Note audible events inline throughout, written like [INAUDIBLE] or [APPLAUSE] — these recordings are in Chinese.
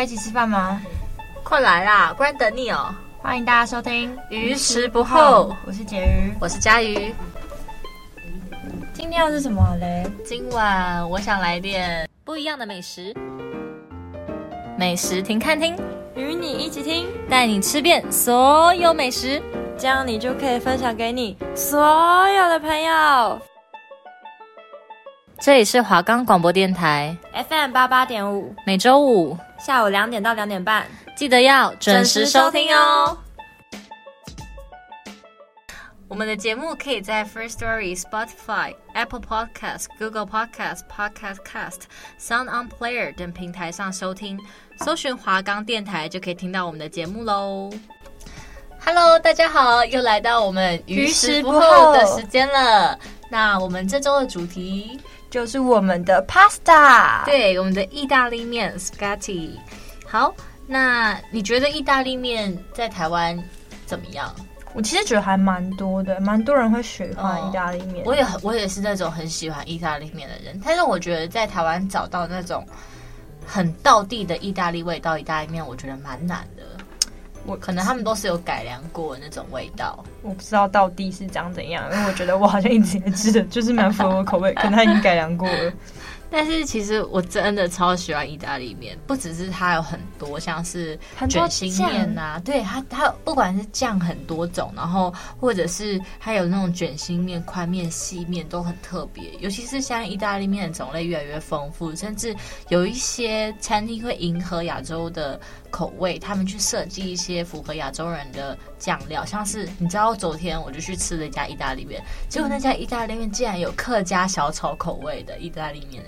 要一起吃饭吗？快来啦，不然等你哦。欢迎大家收听《鱼食不候》，我是婕妤，我是佳瑜。今天要是什么嘞？今晚我想来点不一样的美食。美食停看听，与你一起听，带你吃遍所有美食，这样你就可以分享给你所有的朋友。这里是华冈广播电台 FM 八八点五，每周五下午两点到两点半，记得要准时收听哦。我们的节目可以在 First Story、Spotify、Apple Podcast、Google Podcast、Podcast Cast、Sound On Player 等平台上收听，搜寻华冈电台就可以听到我们的节目喽。Hello，大家好，又来到我们于时不候的时间了。那我们这周的主题。就是我们的 pasta，对，我们的意大利面 spaghetti。好，那你觉得意大利面在台湾怎么样？我其实觉得还蛮多的，蛮多人会喜欢意大利面。我也很，我也是那种很喜欢意大利面的人。但是我觉得在台湾找到那种很道地的意大利味道意大利面，我觉得蛮难的。我可能他们都是有改良过的那种味道，我不知道到底是长怎样，因为我觉得我好像一直也吃的就是蛮符合 [LAUGHS] 我口味，可能他已经改良过了。但是其实我真的超喜欢意大利面，不只是它有很多像是卷心面呐，对它它不管是酱很多种，然后或者是它有那种卷心面、宽面、细面都很特别。尤其是像意大利面的种类越来越丰富，甚至有一些餐厅会迎合亚洲的口味，他们去设计一些符合亚洲人的酱料，像是你知道昨天我就去吃了一家意大利面，结果那家意大利面竟然有客家小炒口味的意大利面。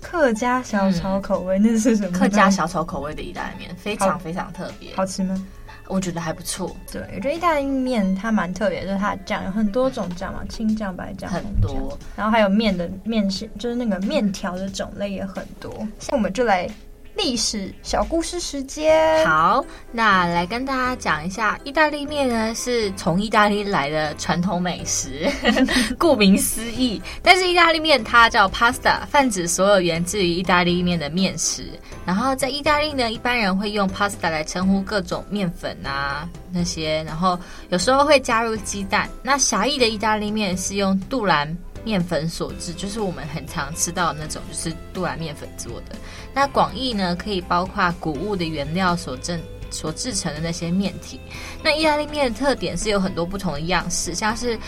客家小炒口味，嗯、那是什么？客家小炒口味的意大利面，非常非常特别。好吃吗？我觉得还不错。对，我觉得意大利面它蛮特别，就是它的酱有很多种酱嘛，青酱、白酱很多，然后还有面的面线，就是那个面条的种类也很多。那我们就来。历史小故事时间，好，那来跟大家讲一下，意大利面呢是从意大利来的传统美食，[LAUGHS] 顾名思义。但是意大利面它叫 pasta，泛指所有源自于意大利面的面食。然后在意大利呢，一般人会用 pasta 来称呼各种面粉啊那些，然后有时候会加入鸡蛋。那狭义的意大利面是用杜兰。面粉所制，就是我们很常吃到的那种，就是杜兰面粉做的。那广义呢，可以包括谷物的原料所制所制成的那些面体。那意大利面的特点是有很多不同的样式，像是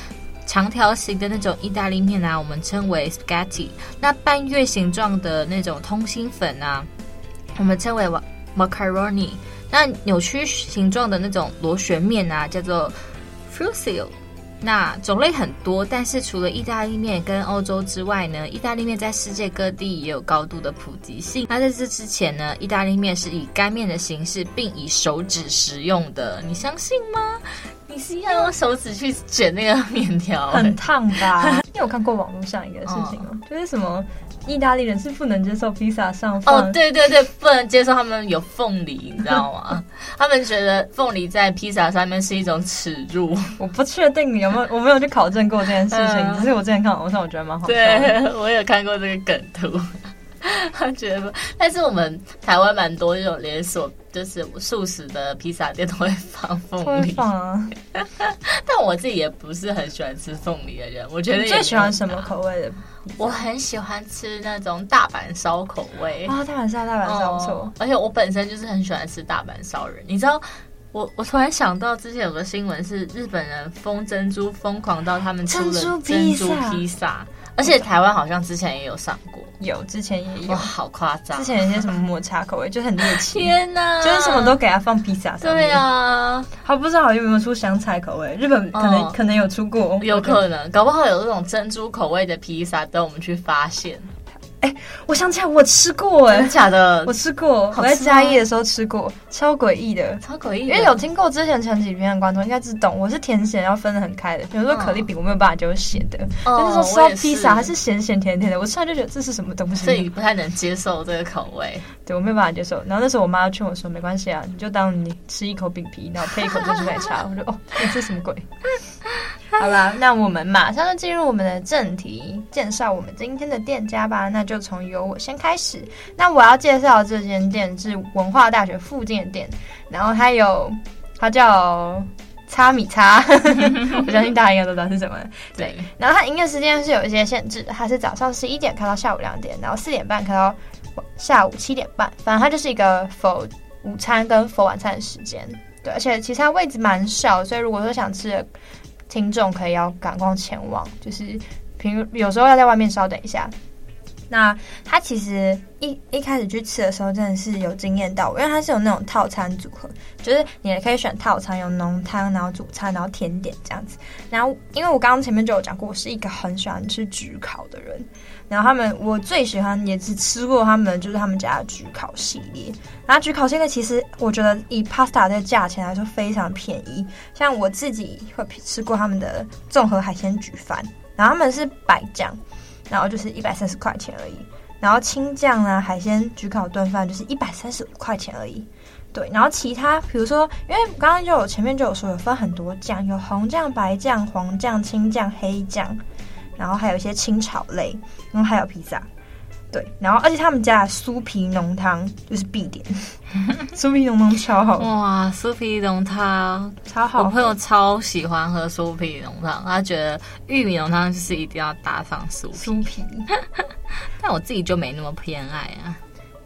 长条形的那种意大利面啊，我们称为 spaghetti。那半月形状的那种通心粉啊，我们称为 macaroni。那扭曲形状的那种螺旋面啊，叫做 fusil。那种类很多，但是除了意大利面跟欧洲之外呢，意大利面在世界各地也有高度的普及性。那在这之前呢，意大利面是以干面的形式，并以手指食用的，你相信吗？你是要用手指去卷那个面条，很烫吧？[LAUGHS] 你有看过网络上一个事情吗？哦、就是什么？意大利人是不能接受披萨上哦，对对对，不能接受他们有凤梨，你知道吗？[LAUGHS] 他们觉得凤梨在披萨上面是一种耻辱。[LAUGHS] 我不确定你有没有，我没有去考证过这件事情，嗯、只是我之前看网上，我觉得蛮好笑。对，我有看过这个梗图。[LAUGHS] 他觉得，但是我们台湾蛮多这种连锁，就是素食的披萨店都会放凤梨。放啊！[LAUGHS] 但我自己也不是很喜欢吃凤梨的人。我觉得你最喜欢什么口味的？我很喜欢吃那种大阪烧口味啊、哦，大阪烧，大阪烧不错、嗯。而且我本身就是很喜欢吃大阪烧人。你知道，我我突然想到之前有个新闻是日本人封珍珠，疯狂到他们出了珍珠披萨。而且台湾好像之前也有上过，有之前也有，哇，好夸张！之前有些什么抹茶口味就很猎奇，天哪，就是什么都给它放披萨上面。对啊，还不知道有没有出香菜口味？日本可能、哦、可能有出过，有可能，搞不好有这种珍珠口味的披萨，等我们去发现。哎，我想起来我吃过哎，真的假的？我吃过，我在嘉义的时候吃过，超诡异的，超诡异。因为有听过之前前几篇的观众应该知道，我是甜咸要分得很开的。比如说可丽饼，我没有办法就是咸的，但是说吃到披萨还是咸咸甜甜的，我吃完就觉得这是什么东西，所以不太能接受这个口味。对，我没有办法接受。然后那时候我妈劝我说，没关系啊，你就当你吃一口饼皮，然后配一口珍珠奶茶。我说哦，这是什么鬼？[LAUGHS] 好啦，那我们马上就进入我们的正题，介绍我们今天的店家吧。那就从由我先开始。那我要介绍的这间店是文化大学附近的店，然后它有，它叫擦米擦，[LAUGHS] 我相信大家应该都知道是什么。对，然后它营业时间是有一些限制，它是早上十一点开到下午两点，然后四点半开到下午七点半。反正它就是一个 for 午餐跟 for 晚餐的时间。对，而且其实它位置蛮小，所以如果说想吃的。听众可以要赶快前往，就是平有时候要在外面稍等一下。那他其实一一开始去吃的时候，真的是有惊艳到我，因为他是有那种套餐组合，就是你也可以选套餐，有浓汤，然后主餐，然后甜点这样子。然后因为我刚刚前面就有讲过，我是一个很喜欢吃焗烤的人。然后他们我最喜欢也是吃过他们就是他们家的焗烤系列。然后焗烤系列其实我觉得以 pasta 的价钱来说非常便宜，像我自己会吃过他们的综合海鲜焗饭，然后他们是白酱。然后就是一百三十块钱而已，然后青酱啊，海鲜焗烤炖饭就是一百三十五块钱而已。对，然后其他比如说，因为刚刚就有前面就有说有分很多酱，有红酱、白酱、黄酱、青酱、黑酱，然后还有一些清炒类，然后还有披萨。对，然后而且他们家的酥皮浓汤就是必点，[LAUGHS] 酥皮浓汤超好哇！酥皮浓汤超好，我朋友超喜欢喝酥皮浓汤，他觉得玉米浓汤就是一定要搭上酥皮，酥皮 [LAUGHS] 但我自己就没那么偏爱啊。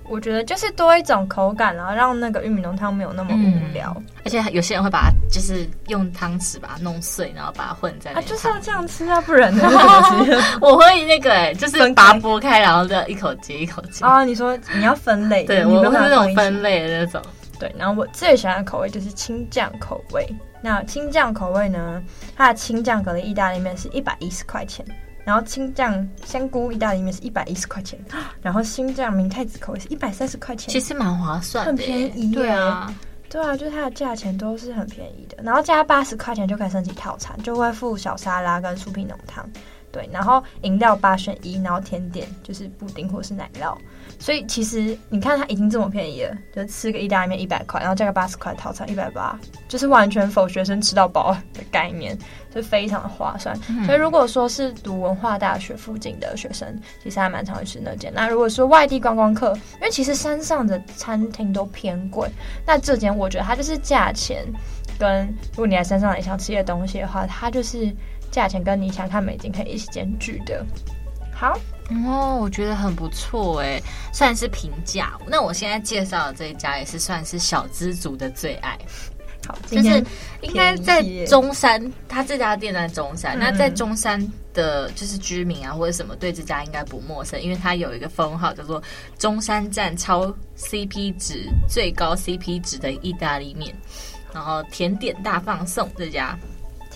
我觉得就是多一种口感，然后让那个玉米浓汤没有那么无聊。嗯、而且有些人会把它就是用汤匙把它弄碎，然后把它混在那。啊，就是要这样吃啊，不然呢？[LAUGHS] 我会那个哎、欸，就是把它剥开，然后再一口接一口接。啊，你说你要分类？对，我是那种分类的那种。对，然后我最喜欢的口味就是青酱口味。那青酱口味呢？它的青酱蛤蜊意大利面是一百一十块钱。然后青酱香菇意大利面是一百一十块钱，然后新酱明太子口味是一百三十块钱，其实蛮划算的，很便宜。对啊，对啊，就是它的价钱都是很便宜的。然后加八十块钱就可以升级套餐，就会附小沙拉跟酥皮浓汤。对，然后饮料八选一，然后甜点就是布丁或是奶酪。所以其实你看它已经这么便宜了，就吃个意大利面一百块，然后加个八十块套餐一百八，就是完全否学生吃到饱的概念，就非常的划算。嗯、所以如果说是读文化大学附近的学生，其实还蛮常会吃那间。那如果说外地观光客，因为其实山上的餐厅都偏贵，那这间我觉得它就是价钱跟如果你来山上也想吃些东西的话，它就是价钱跟你想看美景可以一起兼具的。好。哦，我觉得很不错哎，算是平价。那我现在介绍的这一家也是算是小资族的最爱。好，就是应该在中山，他这家店在中山。嗯、那在中山的，就是居民啊或者什么，对这家应该不陌生，因为它有一个封号叫做“中山站超 CP 值最高 CP 值的意大利面”，然后甜点大放送这家，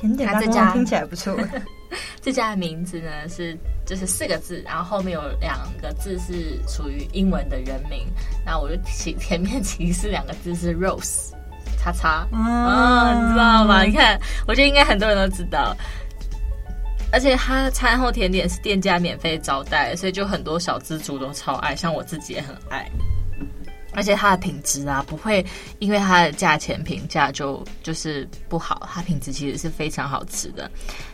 甜点大放送听起来不错。[LAUGHS] 这家的名字呢是就是四个字，然后后面有两个字是属于英文的人名，然后我就起前面其实两个字是 Rose，叉叉，啊，你知道吗？你看，我觉得应该很多人都知道，而且它餐后甜点是店家免费招待，所以就很多小资族都超爱，像我自己也很爱。而且它的品质啊，不会因为它的价钱评价就就是不好，它品质其实是非常好吃的。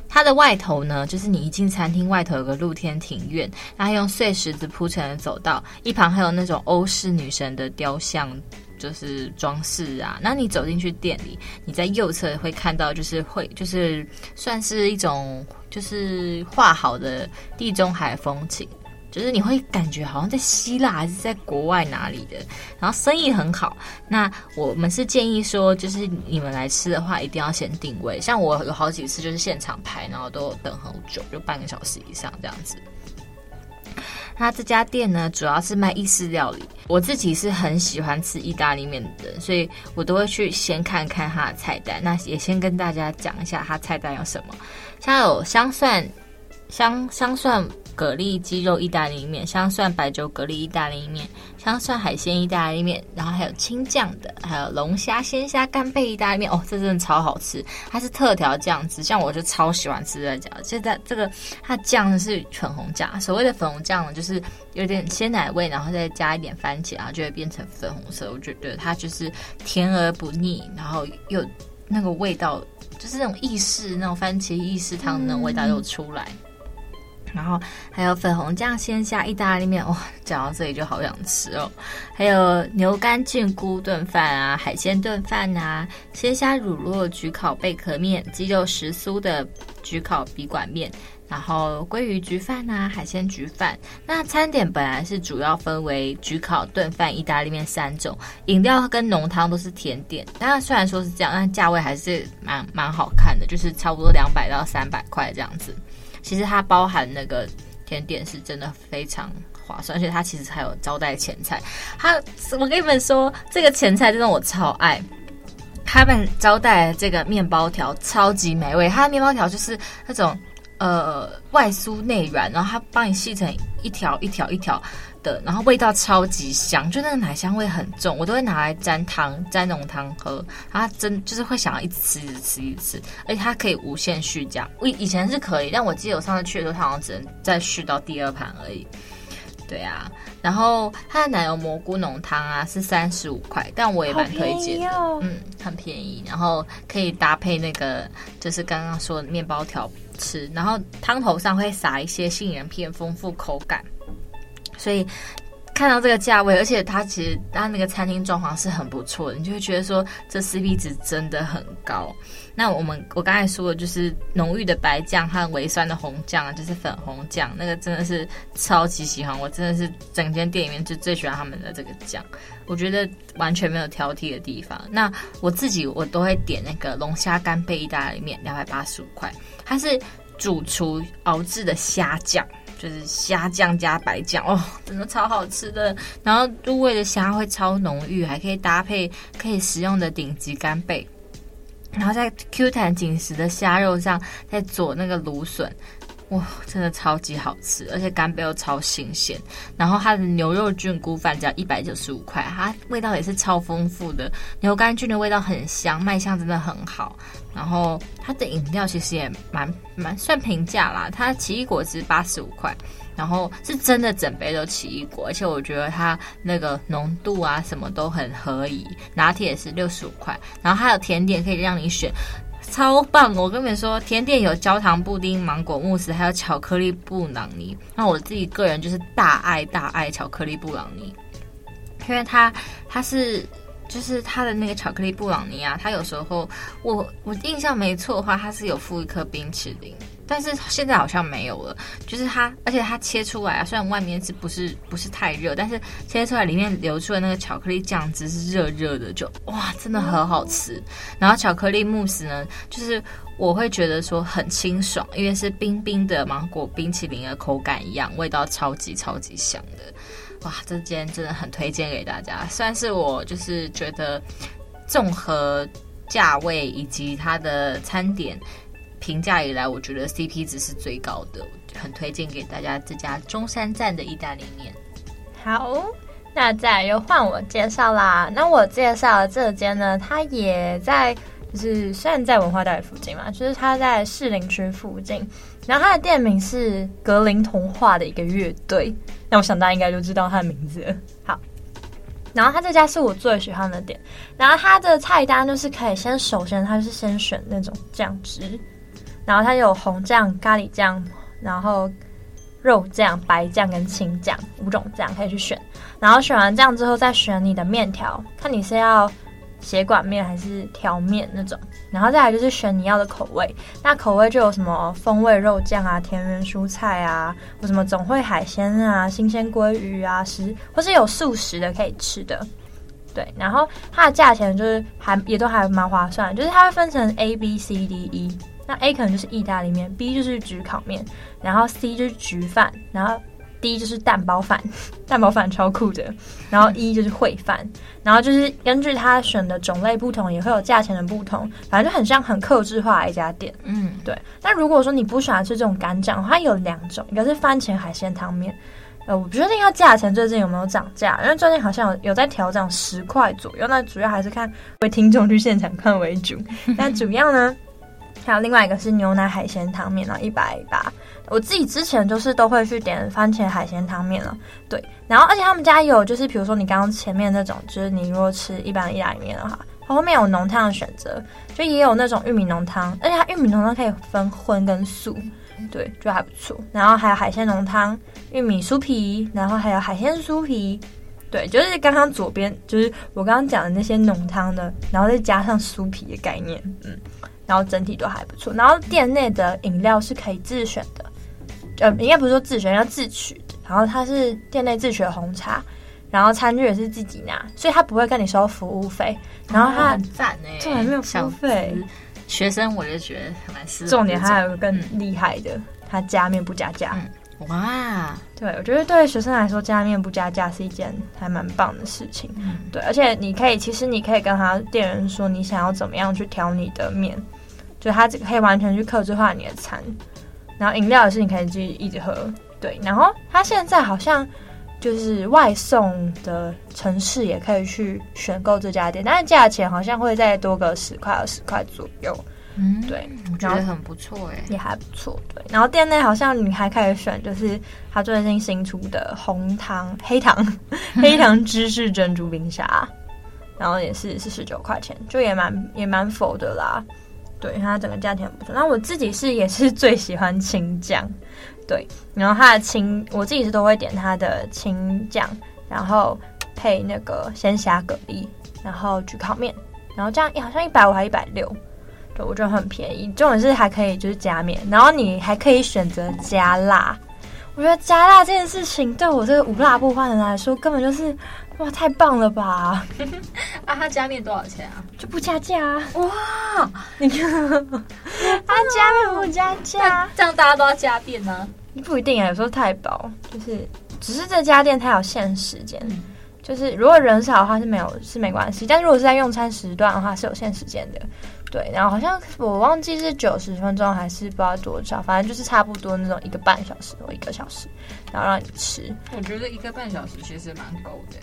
它的外头呢，就是你一进餐厅外头有个露天庭院，然后用碎石子铺成的走道，一旁还有那种欧式女神的雕像，就是装饰啊。那你走进去店里，你在右侧会看到，就是会就是算是一种就是画好的地中海风情。就是你会感觉好像在希腊还是在国外哪里的，然后生意很好。那我们是建议说，就是你们来吃的话，一定要先定位。像我有好几次就是现场排，然后都等很久，就半个小时以上这样子。那这家店呢，主要是卖意式料理。我自己是很喜欢吃意大利面的，所以我都会去先看看它的菜单。那也先跟大家讲一下它菜单有什么，像有香蒜、香香蒜。蛤蜊鸡肉意大利面、香蒜白酒蛤蜊意大利面、香蒜海鲜意大利面，然后还有青酱的，还有龙虾鲜虾干贝意大利面。哦，这真的超好吃！它是特调酱汁，像我就超喜欢吃这家。现在这个它酱是粉红酱，所谓的粉红酱呢，就是有点鲜奶味，然后再加一点番茄，然后就会变成粉红色。我觉得它就是甜而不腻，然后又那个味道，就是那种意式那种番茄意式汤的味道又出来。然后还有粉红酱鲜虾意大利面，哇，讲到这里就好想吃哦。还有牛肝菌菇炖饭啊，海鲜炖饭啊，鲜虾乳酪焗烤贝壳面，鸡肉时酥的焗烤笔管面，然后鲑鱼焗饭啊，海鲜焗饭。那餐点本来是主要分为焗烤、炖饭、意大利面三种，饮料跟浓汤都是甜点。那虽然说是这样，但价位还是蛮蛮好看的，就是差不多两百到三百块这样子。其实它包含那个甜点是真的非常划算，而且它其实还有招待前菜。它，我跟你们说，这个前菜真的我超爱。他们招待这个面包条超级美味，它的面包条就是那种呃外酥内软，然后它帮你细成一条一条一条。的，然后味道超级香，就那个奶香味很重，我都会拿来沾汤，沾浓汤喝。它真就是会想要一直吃，一直吃，一直吃，而且它可以无限续加。我以前是可以，但我记得我上次去的时候，它好像只能再续到第二盘而已。对啊，然后它的奶油蘑菇浓汤啊是三十五块，但我也蛮推荐的，哦、嗯，很便宜。然后可以搭配那个就是刚刚说的面包条吃，然后汤头上会撒一些杏仁片，丰富口感。所以看到这个价位，而且它其实它那个餐厅装潢是很不错的，你就会觉得说这 CP 值真的很高。那我们我刚才说的就是浓郁的白酱和微酸的红酱，就是粉红酱，那个真的是超级喜欢，我真的是整间店里面就最喜欢他们的这个酱，我觉得完全没有挑剔的地方。那我自己我都会点那个龙虾干贝意大利面，两百八十五块，它是主厨熬制的虾酱。就是虾酱加白酱哦，真的超好吃的。然后入味的虾会超浓郁，还可以搭配可以食用的顶级干贝，然后在 Q 弹紧实的虾肉上再佐那个芦笋。哇，真的超级好吃，而且干贝又超新鲜。然后它的牛肉菌菇饭只要一百九十五块，它味道也是超丰富的，牛肝菌的味道很香，卖相真的很好。然后它的饮料其实也蛮蛮算平价啦，它奇异果汁八十五块，然后是真的整杯都奇异果，而且我觉得它那个浓度啊什么都很合宜。拿铁也是六十五块，然后还有甜点可以让你选。超棒！我跟你们说，甜点有焦糖布丁、芒果慕斯，还有巧克力布朗尼。那我自己个人就是大爱大爱巧克力布朗尼，因为它它是就是它的那个巧克力布朗尼啊，它有时候我我印象没错的话，它是有附一颗冰淇淋。但是现在好像没有了，就是它，而且它切出来啊，虽然外面是不是不是太热，但是切出来里面流出的那个巧克力酱汁是热热的，就哇，真的很好吃。然后巧克力慕斯呢，就是我会觉得说很清爽，因为是冰冰的芒果冰淇淋的口感一样，味道超级超级香的。哇，这间真的很推荐给大家，算是我就是觉得综合价位以及它的餐点。评价以来，我觉得 CP 值是最高的，很推荐给大家这家中山站的意大利面。好，那再又换我介绍啦。那我介绍的这间呢，它也在，就是虽然在文化大学附近嘛，就是它在士林区附近。然后它的店名是格林童话的一个乐队，那我想大家应该就知道它的名字了。好，然后它这家是我最喜欢的店。然后它的菜单就是可以先，首先它是先选那种酱汁。然后它有红酱、咖喱酱，然后肉酱、白酱跟青酱五种酱可以去选。然后选完酱之后，再选你的面条，看你是要血管面还是条面那种。然后再来就是选你要的口味，那口味就有什么风味肉酱啊、田园蔬菜啊，或什么总会海鲜啊、新鲜鲑鱼啊，食或是有素食的可以吃的。对，然后它的价钱就是还也都还蛮划算，就是它会分成 A、B、C、D、E。那 A 可能就是意大利面，B 就是焗烤面，然后 C 就是焗饭，然后 D 就是蛋包饭，蛋包饭超酷的。然后 E 就是烩饭，然后就是根据他选的种类不同，也会有价钱的不同，反正就很像很克制化的一家店。嗯，对。那如果说你不喜欢吃这种干酱，它有两种，一个是番茄海鲜汤面。呃，我不确定它价钱最近有没有涨价，因为最近好像有有在调整十块左右。那主要还是看为听众去现场看为主。但主要呢，还有另外一个是牛奶海鲜汤面啊，一百八。我自己之前就是都会去点番茄海鲜汤面了，对。然后而且他们家有就是比如说你刚刚前面那种，就是你如果吃一般的意大利面的话，它后面有浓汤的选择，就也有那种玉米浓汤，而且它玉米浓汤可以分荤跟素。对，就还不错。然后还有海鲜浓汤、玉米酥皮，然后还有海鲜酥皮。对，就是刚刚左边，就是我刚刚讲的那些浓汤的，然后再加上酥皮的概念，嗯，然后整体都还不错。然后店内的饮料是可以自选的，呃，应该不是说自选，要自取的。然后它是店内自取的红茶，然后餐具也是自己拿，所以他不会跟你收服务费。然后他、哦、很赞哎，这还没有服务费。学生我就觉得蛮适合。重点还有一个更厉害的，他、嗯、加面不加价、嗯。哇，对，我觉得对学生来说加面不加价是一件还蛮棒的事情。嗯，对，而且你可以，其实你可以跟他店员说你想要怎么样去调你的面，就它可以完全去克制化你的餐。然后饮料也是你可以自己一直喝。对，然后它现在好像就是外送的城市也可以去选购这家店，但是价钱好像会再多个十块二十块左右。嗯，对，我觉得很不错哎，也还不错。对，然后店内好像你还可以选，就是他最近新出的红糖黑糖 [LAUGHS] 黑糖芝士珍珠冰沙，然后也是四十九块钱，就也蛮也蛮否的啦。对，它整个价钱很不错。那我自己是也是最喜欢青酱。对，然后它的青，我自己是都会点它的青酱，然后配那个鲜虾蛤蜊，然后焗烤面，然后这样一好像一百五还一百六，对，我觉得很便宜。重点是还可以就是加面，然后你还可以选择加辣。我觉得加辣这件事情对我这个无辣不欢的人来说，根本就是哇太棒了吧！[LAUGHS] 啊，他加面多少钱啊？就不加价啊！哇，你看，他加面不加价，这样大家都要加面呢？不一定啊，有时候太饱，就是只是这家店它有限时间，嗯、就是如果人少的话是没有是没关系，但如果是在用餐时段的话是有限时间的，对。然后好像我忘记是九十分钟还是不知道多少，反正就是差不多那种一个半小时或一个小时，然后让你吃。我觉得一个半小时其实蛮够的。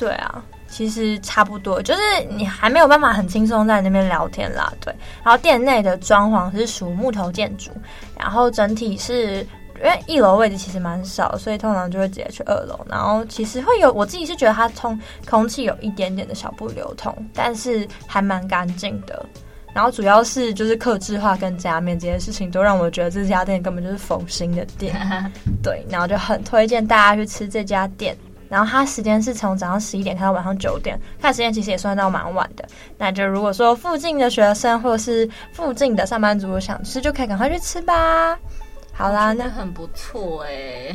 对啊，其实差不多，就是你还没有办法很轻松在那边聊天啦，对。然后店内的装潢是属木头建筑，然后整体是。因为一楼位置其实蛮少，所以通常就会直接去二楼。然后其实会有，我自己是觉得它通空气有一点点的小不流通，但是还蛮干净的。然后主要是就是客制化跟加面这些事情，都让我觉得这家店根本就是佛心的店。对，然后就很推荐大家去吃这家店。然后它时间是从早上十一点开到晚上九点，看时间其实也算到蛮晚的。那就如果说附近的学生或者是附近的上班族想吃，就可以赶快去吃吧。好啦，那很不错哎。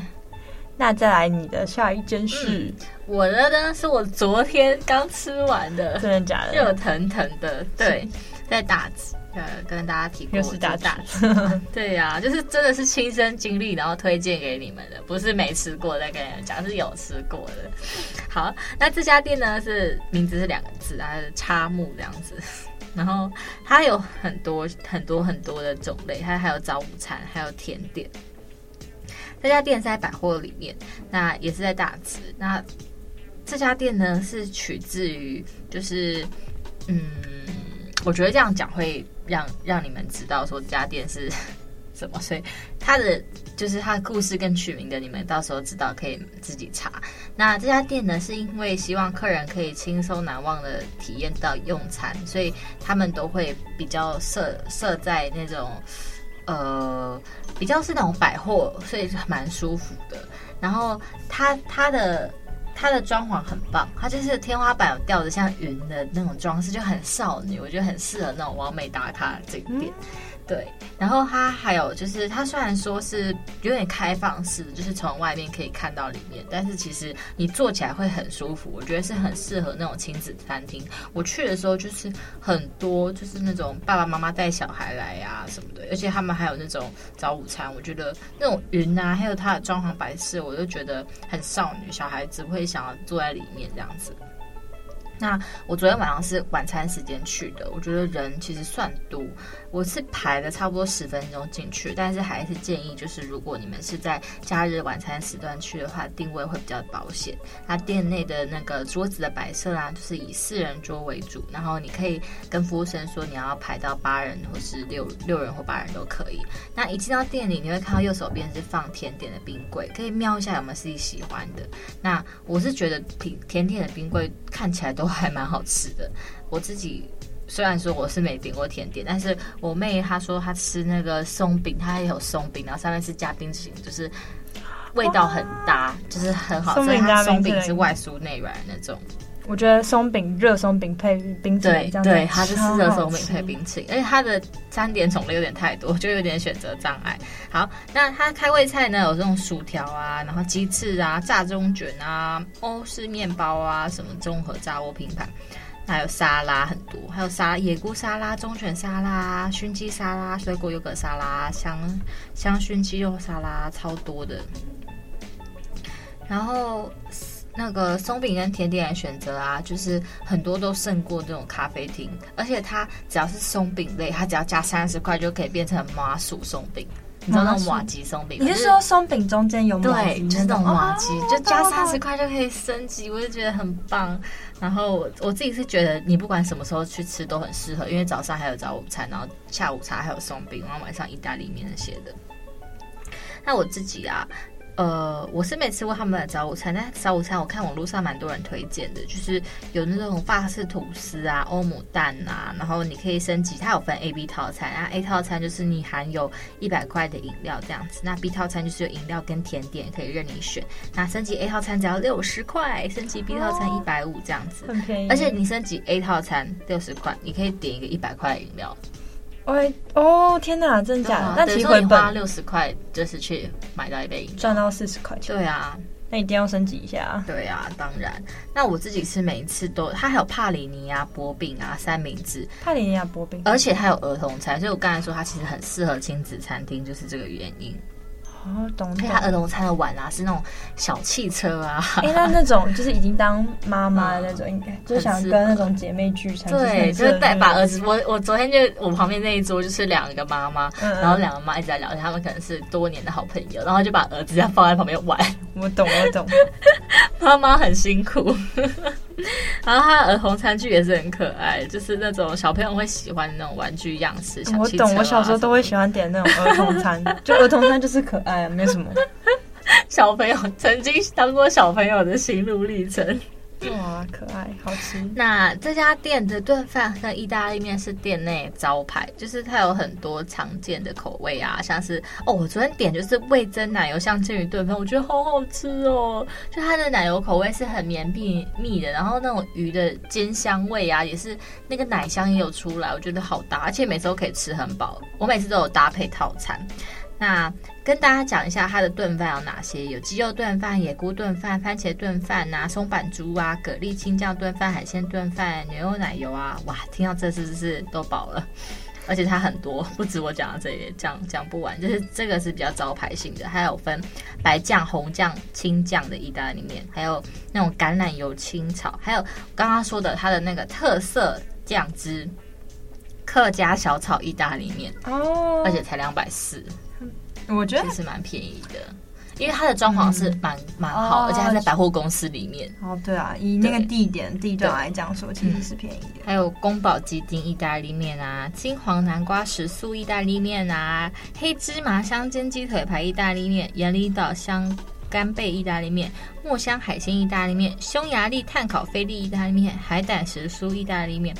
那再来你的下一件事，嗯、我的呢是我昨天刚吃完的，真的假的？热腾腾的，对，在大直，呃，跟大家提过，又是大直，[LAUGHS] 对呀、啊，就是真的是亲身经历，然后推荐给你们的，不是没吃过再跟你们讲，是有吃过的。好，那这家店呢是名字是两个字，啊是叉木这样子。[LAUGHS] 然后它有很多很多很多的种类，它还有早午餐，还有甜点。这家店是在百货里面，那也是在大直。那这家店呢是取自于，就是嗯，我觉得这样讲会让让你们知道说这家店是。[LAUGHS] 什么？所以他的就是他的故事跟取名的，你们到时候知道可以自己查。那这家店呢，是因为希望客人可以轻松难忘的体验到用餐，所以他们都会比较设设在那种呃比较是那种百货，所以蛮舒服的。然后他他的它的装潢很棒，它就是天花板有吊着像云的那种装饰，就很少女，我觉得很适合那种完美打卡的景点。对，然后它还有就是，它虽然说是有点开放式，就是从外面可以看到里面，但是其实你坐起来会很舒服。我觉得是很适合那种亲子餐厅。我去的时候就是很多就是那种爸爸妈妈带小孩来呀、什么的，而且他们还有那种早午餐。我觉得那种云啊，还有它的装潢摆设，我就觉得很少女小孩子会想要坐在里面这样子。那我昨天晚上是晚餐时间去的，我觉得人其实算多，我是排了差不多十分钟进去，但是还是建议就是如果你们是在假日晚餐时段去的话，定位会比较保险。那店内的那个桌子的摆设啊，就是以四人桌为主，然后你可以跟服务生说你要排到八人或是六六人或八人都可以。那一进到店里，你会看到右手边是放甜点的冰柜，可以瞄一下有没有自己喜欢的。那我是觉得甜甜点的冰柜看起来都。还蛮好吃的。我自己虽然说我是没点过甜点，但是我妹她说她吃那个松饼，她也有松饼，然后上面是加冰淇淋，就是味道很搭，就是很好吃。它松饼是外酥内软的那种。我觉得松饼热松饼配冰淇淋，对对，它就是热松饼配冰淇淋，而且它的餐点种类有点太多，就有点选择障碍。好，那它开胃菜呢，有这种薯条啊，然后鸡翅啊，炸中卷啊，欧式面包啊，什么综合炸锅拼盘，还有沙拉很多，还有沙野菇沙拉、中卷沙拉、熏鸡沙拉、水果优格沙拉、香香熏鸡肉沙拉，超多的。然后。那个松饼跟甜点的选择啊，就是很多都胜过这种咖啡厅，而且它只要是松饼类，它只要加三十块就可以变成麻薯松饼，你知道那种瓦吉松饼？你是说松饼中间有对，就是那种麻糬，哦、就加三十块就可以升级，我就觉得很棒。然后我我自己是觉得，你不管什么时候去吃都很适合，因为早上还有早午餐，然后下午茶还有松饼，然后晚上意大利面那些的。那我自己啊。呃，我是没吃过他们的早午餐，但早午餐我看网络上蛮多人推荐的，就是有那种法式吐司啊、欧姆蛋啊，然后你可以升级，它有分 A、B 套餐啊。A 套餐就是你含有一百块的饮料这样子，那 B 套餐就是有饮料跟甜点可以任你选。那升级 A 套餐只要六十块，升级 B 套餐一百五这样子，很便宜。而且你升级 A 套餐六十块，你可以点一个一百块的饮料。喂，哦，天哪，真假的？那其实回本六十块就是去买到一杯赚到四十块钱。对啊，那一定要升级一下。对啊，当然。那我自己吃每一次都，它还有帕里尼啊薄饼啊，三明治。帕里尼啊薄饼，而且还有儿童餐，所以我刚才说它其实很适合亲子餐厅，就是这个原因。哦，懂。配他儿童餐的碗啊，是那种小汽车啊。哎，那那种就是已经当妈妈的那种，[LAUGHS] 应该就想跟那种姐妹聚餐。对，就是带把儿子。我我昨天就我旁边那一桌就是两个妈妈，然后两个妈一直在聊天，他们可能是多年的好朋友，然后就把儿子这样放在旁边玩。我懂，我懂。[LAUGHS] 妈妈很辛苦。[LAUGHS] [LAUGHS] 然后他的儿童餐具也是很可爱，就是那种小朋友会喜欢的那种玩具样式。啊、我懂，我小时候都会喜欢点那种儿童餐，[LAUGHS] 就儿童餐就是可爱，没什么。小朋友曾经当过小朋友的心路历程。哇，可爱，好吃。那这家店的炖饭和意大利面是店内招牌，就是它有很多常见的口味啊，像是哦，我昨天点就是味噌奶油香煎鱼炖饭，我觉得好好吃哦。就它的奶油口味是很绵密密的，然后那种鱼的煎香味啊，也是那个奶香也有出来，我觉得好搭，而且每次都可以吃很饱。我每次都有搭配套餐。那跟大家讲一下它的炖饭有哪些，有鸡肉炖饭、野菇炖饭、番茄炖饭啊、松板猪啊、蛤蜊青酱炖饭、海鲜炖饭、牛油奶油啊，哇，听到这是不是都饱了？而且它很多，不止我讲到这里，讲讲不完。就是这个是比较招牌性的，还有分白酱、红酱、青酱的意大利面，还有那种橄榄油青炒，还有刚刚说的它的那个特色酱汁客家小炒意大利面哦，而且才两百四。我觉得其实蛮便宜的，因为它的装潢是蛮蛮好，而且它在百货公司里面。哦，对啊，以那个地点地段来讲说，其实是便宜的。还有宫保鸡丁意大利面啊，金黄南瓜时素意大利面啊，黑芝麻香煎鸡腿排意大利面，盐里岛香干贝意大利面，墨香海鲜意大利面，匈牙利炭烤菲力意大利面，海胆时蔬意大利面。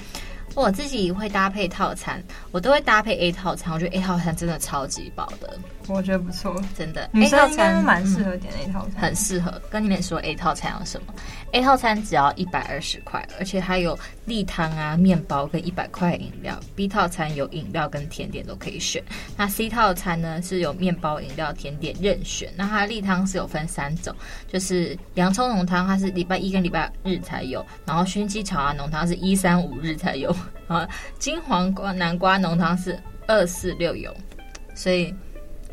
我自己会搭配套餐，我都会搭配 A 套餐。我觉得 A 套餐真的超级饱的，我觉得不错，真的。女生应该蛮适合点 A 套餐，嗯，很适合。跟你们说 A 套餐有什么？A 套餐只要一百二十块，而且还有例汤啊、面包跟一百块饮料。B 套餐有饮料跟甜点都可以选。那 C 套餐呢是有面包、饮料、甜点任选。那它例汤是有分三种，就是洋葱浓汤，它是礼拜一跟礼拜日才有，然后熏鸡炒啊浓汤是一三五日才有。啊，金黄瓜南瓜浓汤是二四六有，所以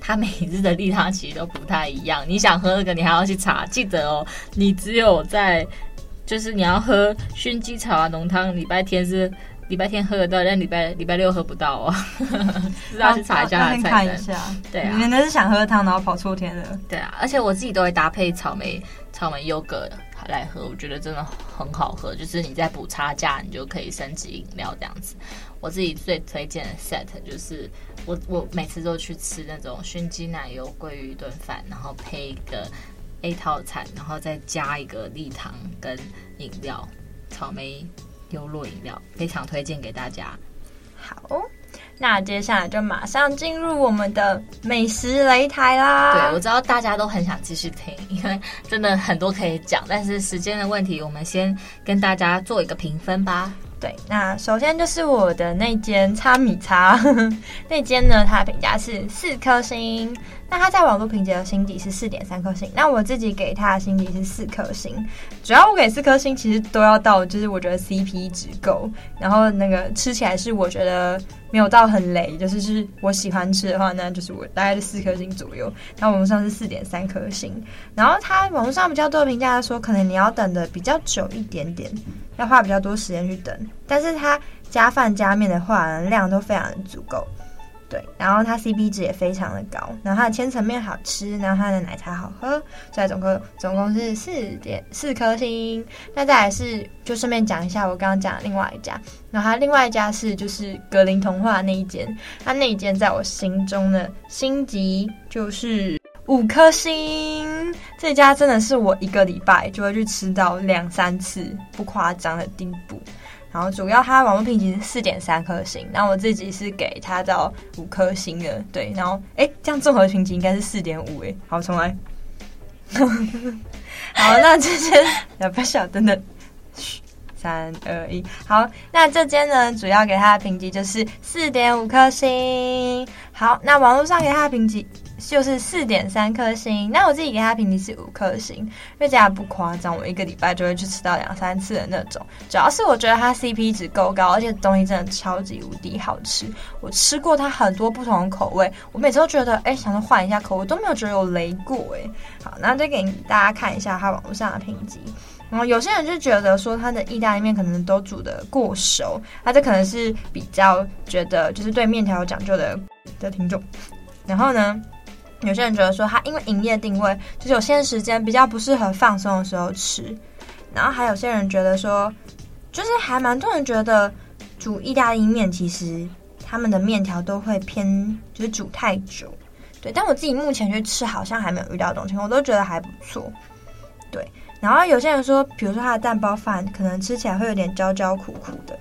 它每日的利他其实都不太一样。你想喝那个，你还要去查。记得哦，你只有在就是你要喝熏鸡草啊浓汤，礼拜天是礼拜天喝得到，但礼拜礼拜六喝不到哦。[LAUGHS] 要去查一下它的菜单。对啊，你那是想喝汤，然后跑错天了。对啊，而且我自己都会搭配草莓草莓优格的。来喝，我觉得真的很好喝。就是你在补差价，你就可以升级饮料这样子。我自己最推荐的 set 就是我我每次都去吃那种熏鸡奶油鲑鱼炖饭，然后配一个 A 套餐，然后再加一个例糖跟饮料，草莓优酪饮料，非常推荐给大家。好。那接下来就马上进入我们的美食擂台啦！对，我知道大家都很想继续听，因为真的很多可以讲，但是时间的问题，我们先跟大家做一个评分吧。对，那首先就是我的那间叉米叉，[LAUGHS] 那间呢，它的评价是四颗星。那它在网络评级的星级是四点三颗星，那我自己给它的星级是四颗星。主要我给四颗星，其实都要到，就是我觉得 CP 值够，然后那个吃起来是我觉得没有到很雷，就是是我喜欢吃的话，那就是我大概是四颗星左右。那网络上是四点三颗星，然后它网络上比较多的评价说，可能你要等的比较久一点点，要花比较多时间去等，但是它加饭加面的话，量都非常的足够。对，然后它 CP 值也非常的高，然后它的千层面好吃，然后它的奶茶好喝，所以总共总共是四点四颗星。那再来是，就顺便讲一下我刚刚讲的另外一家，然后它另外一家是就是格林童话那一间，它那一间在我心中的星级就是五颗星。这家真的是我一个礼拜就会去吃到两三次，不夸张的地步。然后主要它网络评级是四点三颗星，那我自己是给它到五颗星的，对，然后哎，这样综合评级应该是四点五，哎，好，重来，[LAUGHS] 好，那这间也 [LAUGHS] 不晓得呢，三二一，好，那这间呢，主要给它的评级就是四点五颗星，好，那网络上给它的评级。就是四点三颗星，那我自己给他评级是五颗星，因为这样不夸张，我一个礼拜就会去吃到两三次的那种。主要是我觉得它 CP 值够高，而且东西真的超级无敌好吃。我吃过它很多不同的口味，我每次都觉得，哎、想要换一下口味，都没有觉得有雷过，哎。好，那再给大家看一下它网络上的评级。然后有些人就觉得说它的意大利面可能都煮得过熟，那这可能是比较觉得就是对面条有讲究的的听众。然后呢，有些人觉得说，它因为营业定位，就是有些时间比较不适合放松的时候吃。然后还有些人觉得说，就是还蛮多人觉得煮意大利面，其实他们的面条都会偏就是煮太久。对，但我自己目前去吃，好像还没有遇到这种情况，我都觉得还不错。对，然后有些人说，比如说他的蛋包饭，可能吃起来会有点焦焦苦苦的。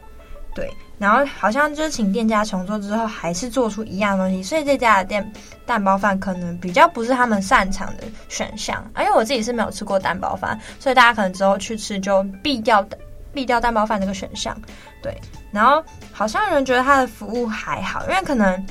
对。然后好像就是请店家重做之后，还是做出一样东西，所以这家的店蛋包饭可能比较不是他们擅长的选项。啊，因为我自己是没有吃过蛋包饭，所以大家可能之后去吃就避掉避掉蛋包饭这个选项。对，然后好像有人觉得他的服务还好，因为可能。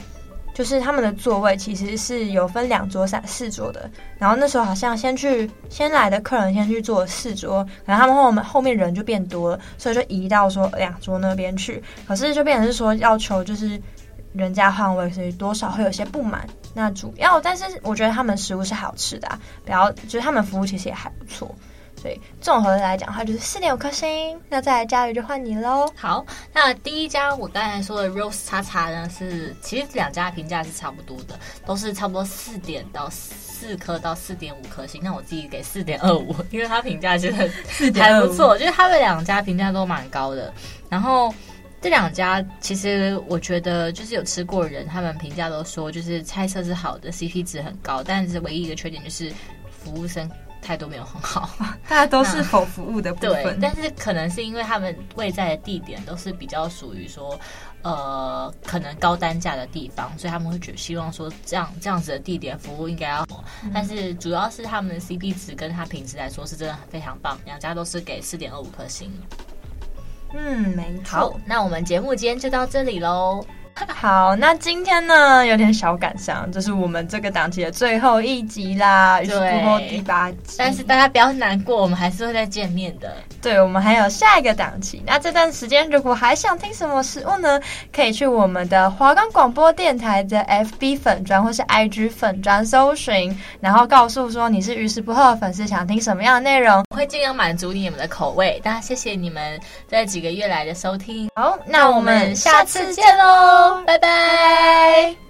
就是他们的座位其实是有分两桌、三四桌的，然后那时候好像先去先来的客人先去坐四桌，然后他们后面后面人就变多了，所以就移到说两桌那边去。可是就变成是说要求就是人家换位，所以多少会有些不满。那主要，但是我觉得他们食物是好吃的啊，比较就是他们服务其实也还不错。对，综合来讲的话，就是四点五颗星。那再来佳瑜就换你喽。好，那第一家我刚才说的 Rose 叉叉呢，是其实两家评价是差不多的，都是差不多四点到四颗到四点五颗星。那我自己给四点二五，因为他评价真的还不错，就是他们两家评价都蛮高的。然后这两家其实我觉得就是有吃过人，他们评价都说就是菜色是好的，CP 值很高，但是唯一一个缺点就是服务生。态度没有很好，[LAUGHS] 大家都是否服务的部分。对，但是可能是因为他们位在的地点都是比较属于说，呃，可能高单价的地方，所以他们会觉得希望说这样这样子的地点服务应该要但是主要是他们的 CP 值跟他品质来说是真的非常棒，两家都是给四点二五颗星。嗯，没错。好，那我们节目今天就到这里喽。好，那今天呢有点小感伤，这是我们这个档期的最后一集啦，于是不过第八集。但是大家不要难过，我们还是会再见面的。对，我们还有下一个档期。那这段时间如果还想听什么食物呢？可以去我们的华冈广播电台的 FB 粉专或是 IG 粉专搜寻，然后告诉说你是于是不喝的粉丝，想听什么样的内容，我会尽量满足你们的口味。大家谢谢你们这几个月来的收听。好，那我们下次见喽。拜拜。